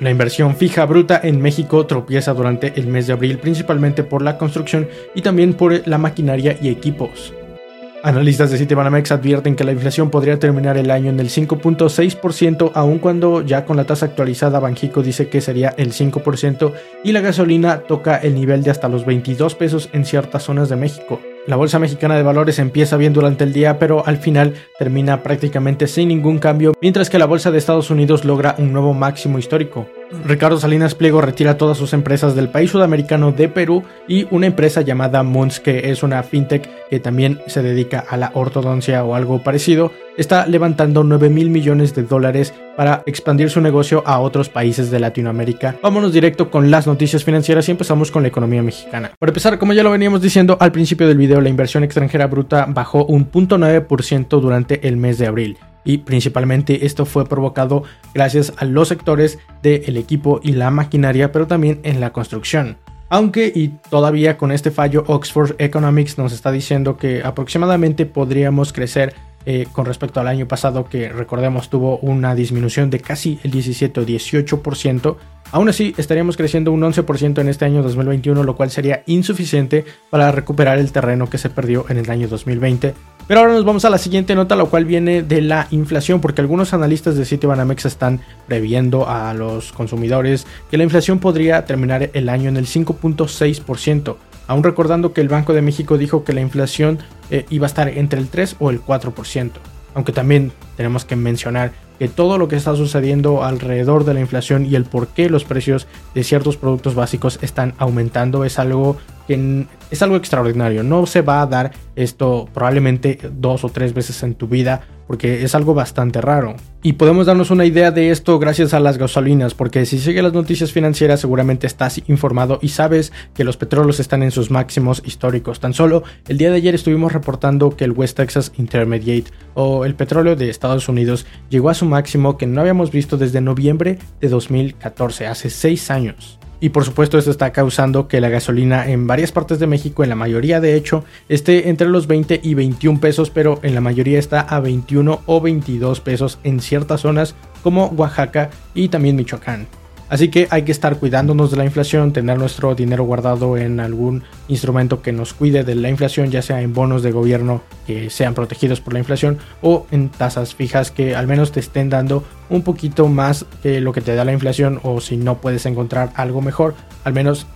La inversión fija bruta en México tropieza durante el mes de abril principalmente por la construcción y también por la maquinaria y equipos. Analistas de Citibanamex advierten que la inflación podría terminar el año en el 5.6%, aun cuando ya con la tasa actualizada Banjico dice que sería el 5% y la gasolina toca el nivel de hasta los 22 pesos en ciertas zonas de México. La Bolsa Mexicana de Valores empieza bien durante el día, pero al final termina prácticamente sin ningún cambio, mientras que la Bolsa de Estados Unidos logra un nuevo máximo histórico. Ricardo Salinas Pliego retira todas sus empresas del país sudamericano de Perú y una empresa llamada Mons, que es una fintech que también se dedica a la ortodoncia o algo parecido, está levantando 9 mil millones de dólares para expandir su negocio a otros países de Latinoamérica. Vámonos directo con las noticias financieras y empezamos con la economía mexicana. Para empezar, como ya lo veníamos diciendo al principio del video, la inversión extranjera bruta bajó un 0.9% durante el mes de abril y principalmente esto fue provocado gracias a los sectores del equipo y la maquinaria, pero también en la construcción. Aunque y todavía con este fallo Oxford Economics nos está diciendo que aproximadamente podríamos crecer eh, con respecto al año pasado que recordemos tuvo una disminución de casi el 17 o 18%, Aún así, estaríamos creciendo un 11% en este año 2021, lo cual sería insuficiente para recuperar el terreno que se perdió en el año 2020. Pero ahora nos vamos a la siguiente nota, la cual viene de la inflación, porque algunos analistas de Citibanamex están previendo a los consumidores que la inflación podría terminar el año en el 5.6%. Aún recordando que el Banco de México dijo que la inflación eh, iba a estar entre el 3 o el 4%. Aunque también tenemos que mencionar que todo lo que está sucediendo alrededor de la inflación y el por qué los precios de ciertos productos básicos están aumentando es algo que es algo extraordinario. No se va a dar esto probablemente dos o tres veces en tu vida porque es algo bastante raro. Y podemos darnos una idea de esto gracias a las gasolinas, porque si sigues las noticias financieras seguramente estás informado y sabes que los petróleos están en sus máximos históricos. Tan solo el día de ayer estuvimos reportando que el West Texas Intermediate o el petróleo de Estados Unidos llegó a su máximo que no habíamos visto desde noviembre de 2014, hace seis años. Y por supuesto esto está causando que la gasolina en varias partes de México, en la mayoría de hecho, esté entre los 20 y 21 pesos, pero en la mayoría está a 21 o 22 pesos en ciertas zonas como Oaxaca y también Michoacán. Así que hay que estar cuidándonos de la inflación, tener nuestro dinero guardado en algún instrumento que nos cuide de la inflación, ya sea en bonos de gobierno que sean protegidos por la inflación o en tasas fijas que al menos te estén dando un poquito más que lo que te da la inflación o si no puedes encontrar algo mejor, al menos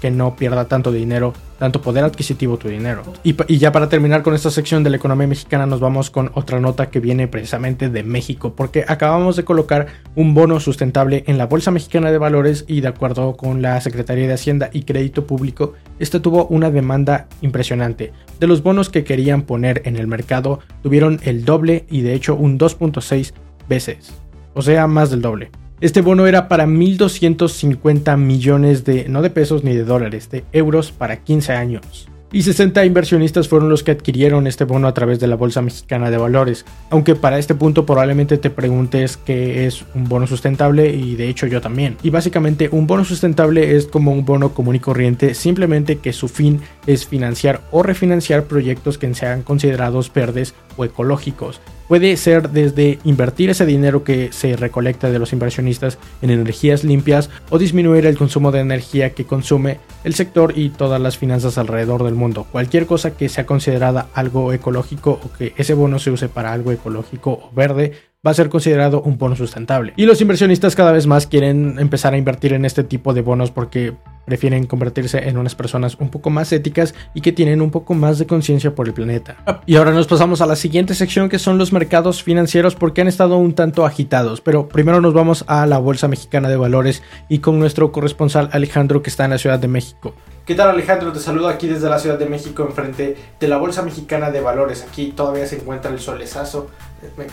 que no pierda tanto dinero, tanto poder adquisitivo tu dinero. Y, ya para terminar con esta sección de la economía mexicana nos vamos con otra nota que viene precisamente de México, porque acabamos de colocar un bono sustentable en la Bolsa Mexicana de Valores y de acuerdo con la Secretaría de Hacienda y Crédito Público, este tuvo una demanda impresionante. De los bonos que querían poner en el mercado, tuvieron el doble y de hecho un 2.6 veces, o sea, más del doble. Este bono era para 1.250 millones de, no de pesos ni de dólares, de euros para 15 años. Y 60 inversionistas fueron los que adquirieron este bono a través de la Bolsa Mexicana de Valores. Aunque para este punto probablemente te preguntes qué es un bono sustentable y de hecho yo también. Y básicamente un bono sustentable es como un bono común y corriente, simplemente que su fin es financiar o refinanciar proyectos que sean considerados verdes o ecológicos. Puede ser desde invertir ese dinero que se recolecta de los inversionistas en energías limpias o disminuir el consumo de energía que consume el sector y todas las finanzas alrededor del mundo. Cualquier cosa que sea considerada algo ecológico o que ese bono se use para algo ecológico o verde va a ser considerado un bono sustentable. Y los inversionistas cada vez más quieren empezar a invertir en este tipo de bonos porque prefieren convertirse en unas personas un poco más éticas y que tienen un poco más de conciencia por el planeta. Y ahora nos pasamos a la siguiente sección que son los mercados financieros porque han estado un tanto agitados, pero primero nos vamos a la Bolsa Mexicana de Valores y con nuestro corresponsal Alejandro que está en la Ciudad de México. ¿Qué tal Alejandro? Te saludo aquí desde la Ciudad de México enfrente de la Bolsa Mexicana de Valores. Aquí todavía se encuentra el solezazo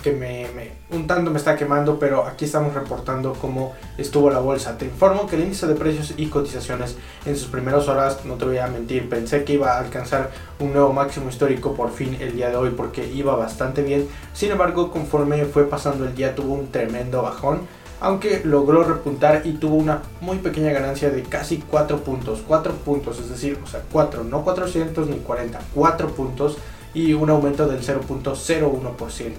que me, un tanto me está quemando, pero aquí estamos reportando cómo estuvo la bolsa. Te informo que el índice de precios y cotizaciones en sus primeras horas, no te voy a mentir, pensé que iba a alcanzar un nuevo máximo histórico por fin el día de hoy porque iba bastante bien. Sin embargo, conforme fue pasando el día tuvo un tremendo bajón aunque logró repuntar y tuvo una muy pequeña ganancia de casi 4 puntos, 4 puntos, es decir, o sea, 4, no 400 ni 40, 4 puntos y un aumento del 0.01%.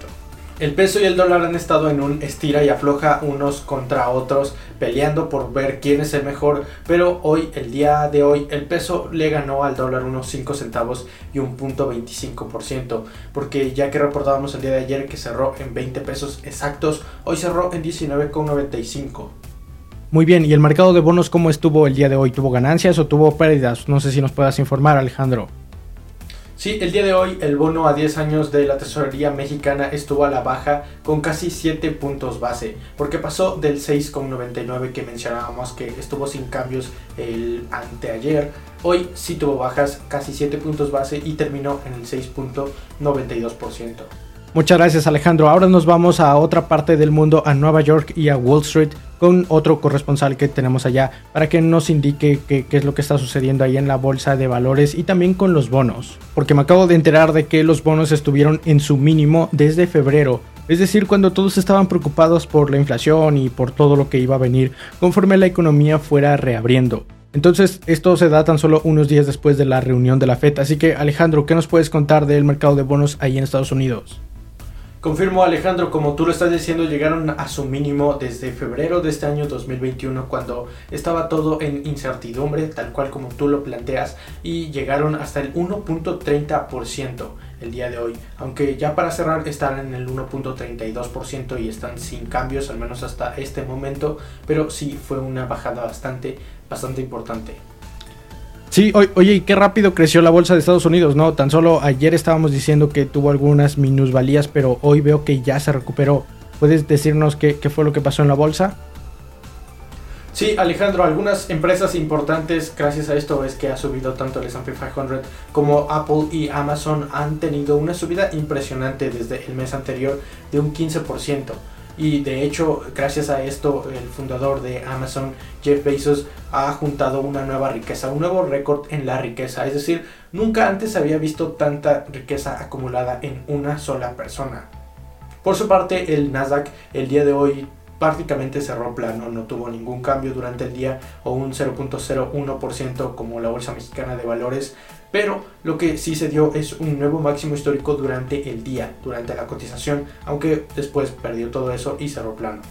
El peso y el dólar han estado en un estira y afloja unos contra otros, peleando por ver quién es el mejor, pero hoy, el día de hoy, el peso le ganó al dólar unos 5 centavos y un punto 25%, porque ya que reportábamos el día de ayer que cerró en 20 pesos exactos, hoy cerró en 19,95. Muy bien, ¿y el mercado de bonos cómo estuvo el día de hoy? ¿Tuvo ganancias o tuvo pérdidas? No sé si nos puedas informar, Alejandro. Sí, el día de hoy el bono a 10 años de la tesorería mexicana estuvo a la baja con casi 7 puntos base, porque pasó del 6,99 que mencionábamos que estuvo sin cambios el anteayer. Hoy sí tuvo bajas, casi 7 puntos base y terminó en el 6.92%. Muchas gracias Alejandro. Ahora nos vamos a otra parte del mundo, a Nueva York y a Wall Street, con otro corresponsal que tenemos allá para que nos indique qué, es lo que está sucediendo ahí en la bolsa de valores y también con los bonos. Porque me acabo de enterar de que los bonos estuvieron en su mínimo desde febrero. Es decir, cuando todos estaban preocupados por la inflación y por todo lo que iba a venir conforme la economía fuera reabriendo. Entonces, esto se da tan solo unos días después de la reunión de la FED. Así que, Alejandro, ¿qué nos puedes contar del mercado de bonos ahí en Estados Unidos? Confirmo Alejandro, como tú lo estás diciendo, llegaron a su mínimo desde febrero de este año 2021 cuando estaba todo en incertidumbre, tal cual como tú lo planteas, y llegaron hasta el 1.30% el día de hoy, aunque ya para cerrar están en el 1.32% y están sin cambios, al menos hasta este momento, pero sí fue una bajada bastante, bastante importante. Sí, oye, y qué rápido creció la bolsa de Estados Unidos, ¿no? Tan solo ayer estábamos diciendo que tuvo algunas minusvalías, pero hoy veo que ya se recuperó. ¿Puedes decirnos qué, fue lo que pasó en la bolsa? Sí, Alejandro, algunas empresas importantes gracias a esto es que ha subido tanto el S&P 500 como Apple y Amazon han tenido una subida impresionante desde el mes anterior de un 15%. Y de hecho, gracias a esto, el fundador de Amazon, Jeff Bezos, ha juntado una nueva riqueza, un nuevo récord en la riqueza. Es decir, nunca antes había visto tanta riqueza acumulada en una sola persona. Por su parte, el Nasdaq el día de hoy prácticamente cerró plano, no tuvo ningún cambio durante el día o un 0.01% como la Bolsa Mexicana de Valores, pero lo que sí se dio es un nuevo máximo histórico durante el día, durante la cotización, aunque después perdió todo eso y cerró plano.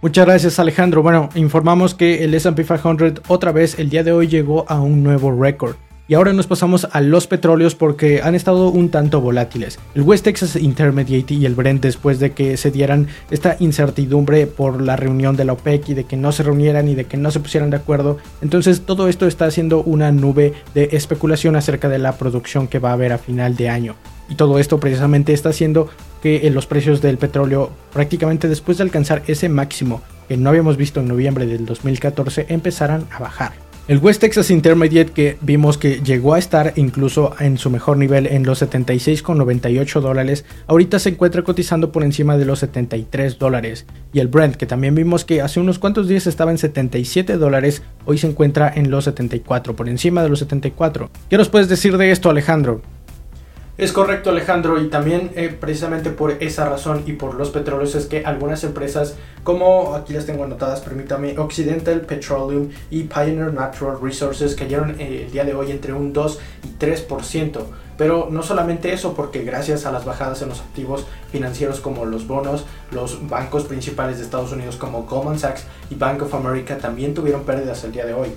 Muchas gracias Alejandro. Bueno, informamos que el SP 500 otra vez el día de hoy llegó a un nuevo récord. Y ahora nos pasamos a los petróleos porque han estado un tanto volátiles. El West Texas Intermediate y el Brent después de que se dieran esta incertidumbre por la reunión de la OPEC y de que no se reunieran y de que no se pusieran de acuerdo. Entonces todo esto está haciendo una nube de especulación acerca de la producción que va a haber a final de año. Y todo esto precisamente está haciendo que los precios del petróleo prácticamente después de alcanzar ese máximo que no habíamos visto en noviembre del 2014 empezaran a bajar. El West Texas Intermediate que vimos que llegó a estar incluso en su mejor nivel en los 76,98 dólares, ahorita se encuentra cotizando por encima de los 73 dólares. Y el Brent que también vimos que hace unos cuantos días estaba en 77 dólares, hoy se encuentra en los 74, por encima de los 74. ¿Qué nos puedes decir de esto Alejandro? Es correcto Alejandro y también eh, precisamente por esa razón y por los petróleos es que algunas empresas como aquí las tengo anotadas, permítame, Occidental Petroleum y Pioneer Natural Resources cayeron eh, el día de hoy entre un 2 y 3%. Pero no solamente eso, porque gracias a las bajadas en los activos financieros como los bonos, los bancos principales de Estados Unidos como Goldman Sachs y Bank of America también tuvieron pérdidas el día de hoy.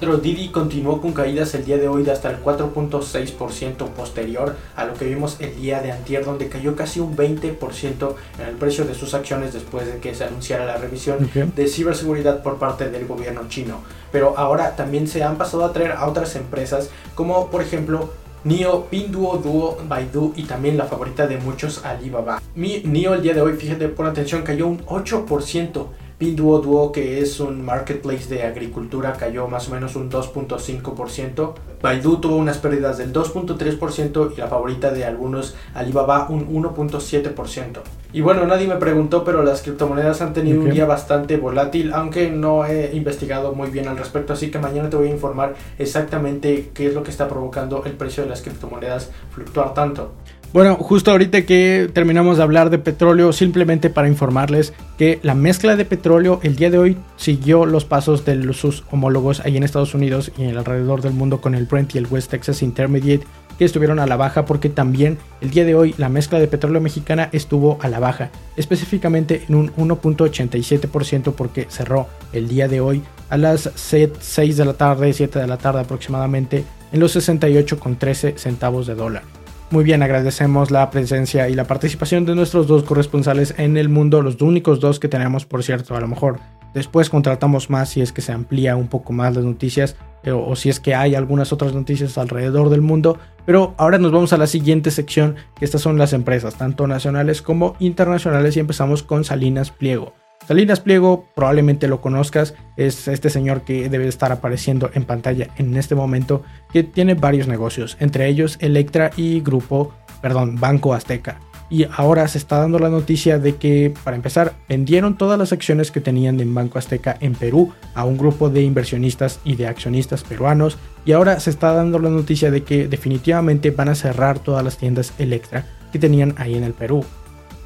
Pero Didi continuó con caídas el día de hoy de hasta el 4.6% posterior a lo que vimos el día de antier donde cayó casi un 20% en el precio de sus acciones después de que se anunciara la revisión de ciberseguridad por parte del gobierno chino. Pero ahora también se han pasado a traer a otras empresas como por ejemplo NIO, Pinduo, Duo, Baidu y también la favorita de muchos Alibaba. Mi NIO el día de hoy, fíjate por atención, cayó un 8% Pinduoduo, que es un marketplace de agricultura, cayó más o menos un 2.5%. Baidu tuvo unas pérdidas del 2.3% y la favorita de algunos, Alibaba, un 1.7%. Y bueno, nadie me preguntó, pero las criptomonedas han tenido un día bastante volátil, aunque no he investigado muy bien al respecto, así que mañana te voy a informar exactamente qué es lo que está provocando el precio de las criptomonedas fluctuar tanto. Bueno, justo ahorita que terminamos de hablar de petróleo, simplemente para informarles que la mezcla de petróleo el día de hoy siguió los pasos de sus homólogos ahí en Estados Unidos y alrededor del mundo con el Brent y el West Texas Intermediate que estuvieron a la baja porque también el día de hoy la mezcla de petróleo mexicana estuvo a la baja, específicamente en un 1.87% porque cerró el día de hoy a las 6 de la tarde, 7 de la tarde aproximadamente en los 68,13 centavos de dólar. Muy bien, agradecemos la presencia y la participación de nuestros dos corresponsales en el mundo, los únicos dos que tenemos, por cierto, a lo mejor después contratamos más si es que se amplía un poco más las noticias eh, o, si es que hay algunas otras noticias alrededor del mundo. Pero ahora nos vamos a la siguiente sección, que estas son las empresas, tanto nacionales como internacionales, y empezamos con Salinas Pliego. Salinas Pliego, probablemente lo conozcas, es este señor que debe estar apareciendo en pantalla en este momento, que tiene varios negocios, entre ellos Electra y Grupo, perdón, Banco Azteca. Y ahora se está dando la noticia de que, para empezar, vendieron todas las acciones que tenían en Banco Azteca en Perú a un grupo de inversionistas y de accionistas peruanos. Y ahora se está dando la noticia de que definitivamente van a cerrar todas las tiendas Electra que tenían ahí en el Perú.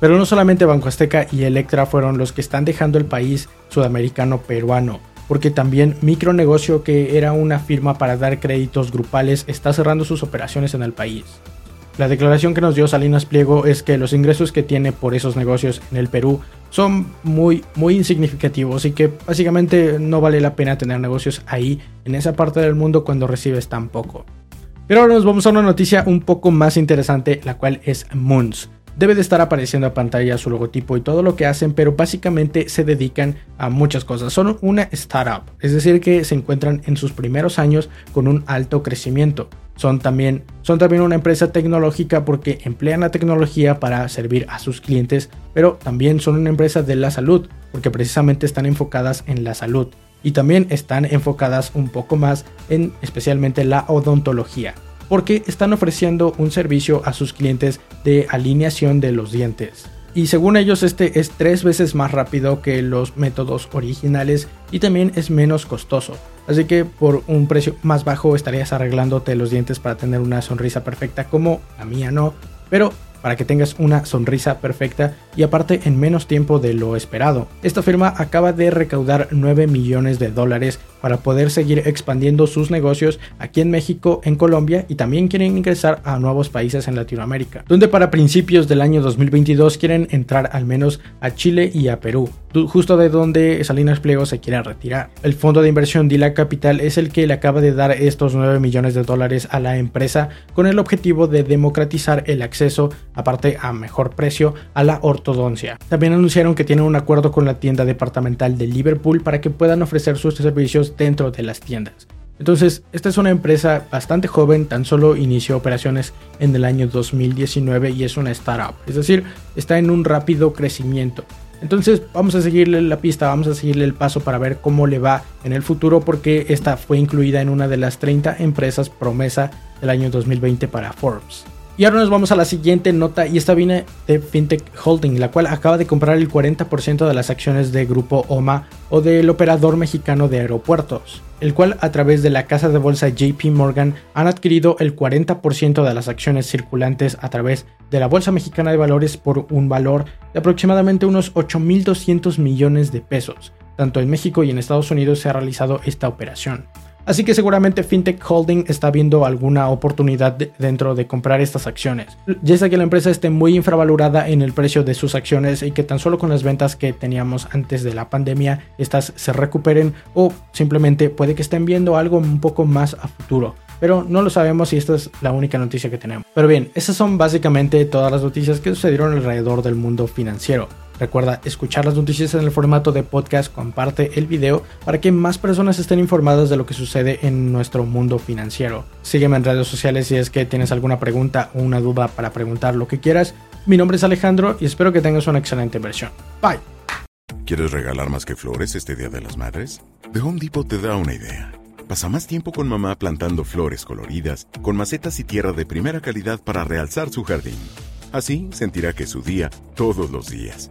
Pero no solamente Banco Azteca y Electra fueron los que están dejando el país sudamericano peruano, porque también Micronegocio, que era una firma para dar créditos grupales, está cerrando sus operaciones en el país. La declaración que nos dio Salinas Pliego es que los ingresos que tiene por esos negocios en el Perú son muy, muy insignificativos y que básicamente no vale la pena tener negocios ahí, en esa parte del mundo, cuando recibes tan poco. Pero ahora nos vamos a una noticia un poco más interesante, la cual es Moons debe de estar apareciendo a pantalla su logotipo y todo lo que hacen, pero básicamente se dedican a muchas cosas. Son una startup, es decir, que se encuentran en sus primeros años con un alto crecimiento. Son también, son también una empresa tecnológica porque emplean la tecnología para servir a sus clientes, pero también son una empresa de la salud porque precisamente están enfocadas en la salud y también están enfocadas un poco más en especialmente la odontología porque están ofreciendo un servicio a sus clientes de alineación de los dientes. Y según ellos este es tres veces más rápido que los métodos originales y también es menos costoso. Así que por un precio más bajo estarías arreglándote los dientes para tener una sonrisa perfecta como la mía no. Pero para que tengas una sonrisa perfecta y aparte en menos tiempo de lo esperado. Esta firma acaba de recaudar 9 millones de dólares para poder seguir expandiendo sus negocios aquí en México, en Colombia y también quieren ingresar a nuevos países en Latinoamérica, donde para principios del año 2022 quieren entrar al menos a Chile y a Perú, justo de donde Salinas Pliego se quiere retirar. El fondo de inversión Dila Capital es el que le acaba de dar estos 9 millones de dólares a la empresa con el objetivo de democratizar el acceso, aparte a mejor precio, a la ortodoncia. También anunciaron que tienen un acuerdo con la tienda departamental de Liverpool para que puedan ofrecer sus servicios dentro de las tiendas. Entonces, esta es una empresa bastante joven, tan solo inició operaciones en el año 2019 y es una startup, es decir, está en un rápido crecimiento. Entonces, vamos a seguirle la pista, vamos a seguirle el paso para ver cómo le va en el futuro, porque esta fue incluida en una de las 30 empresas promesa del año 2020 para Forbes. Y ahora nos vamos a la siguiente nota y esta viene de FinTech Holding, la cual acaba de comprar el 40% de las acciones de Grupo OMA o del operador mexicano de aeropuertos, el cual a través de la casa de bolsa JP Morgan han adquirido el 40% de las acciones circulantes a través de la Bolsa Mexicana de Valores por un valor de aproximadamente unos 8.200 millones de pesos. Tanto en México y en Estados Unidos se ha realizado esta operación. Así que seguramente FinTech Holding está viendo alguna oportunidad dentro de comprar estas acciones. Ya sea que la empresa esté muy infravalorada en el precio de sus acciones y que tan solo con las ventas que teníamos antes de la pandemia estas se recuperen o simplemente puede que estén viendo algo un poco más a futuro pero no lo sabemos y esta es la única noticia que tenemos. Pero bien, esas son básicamente todas las noticias que sucedieron alrededor del mundo financiero. Recuerda escuchar las noticias en el formato de podcast, comparte el video para que más personas estén informadas de lo que sucede en nuestro mundo financiero. Sígueme en redes sociales si es que tienes alguna pregunta o una duda para preguntar lo que quieras. Mi nombre es Alejandro y espero que tengas una excelente versión. Bye. ¿Quieres regalar más que flores este Día de las Madres? The Home Depot te da una idea. Pasa más tiempo con mamá plantando flores coloridas, con macetas y tierra de primera calidad para realzar su jardín. Así sentirá que es su día todos los días.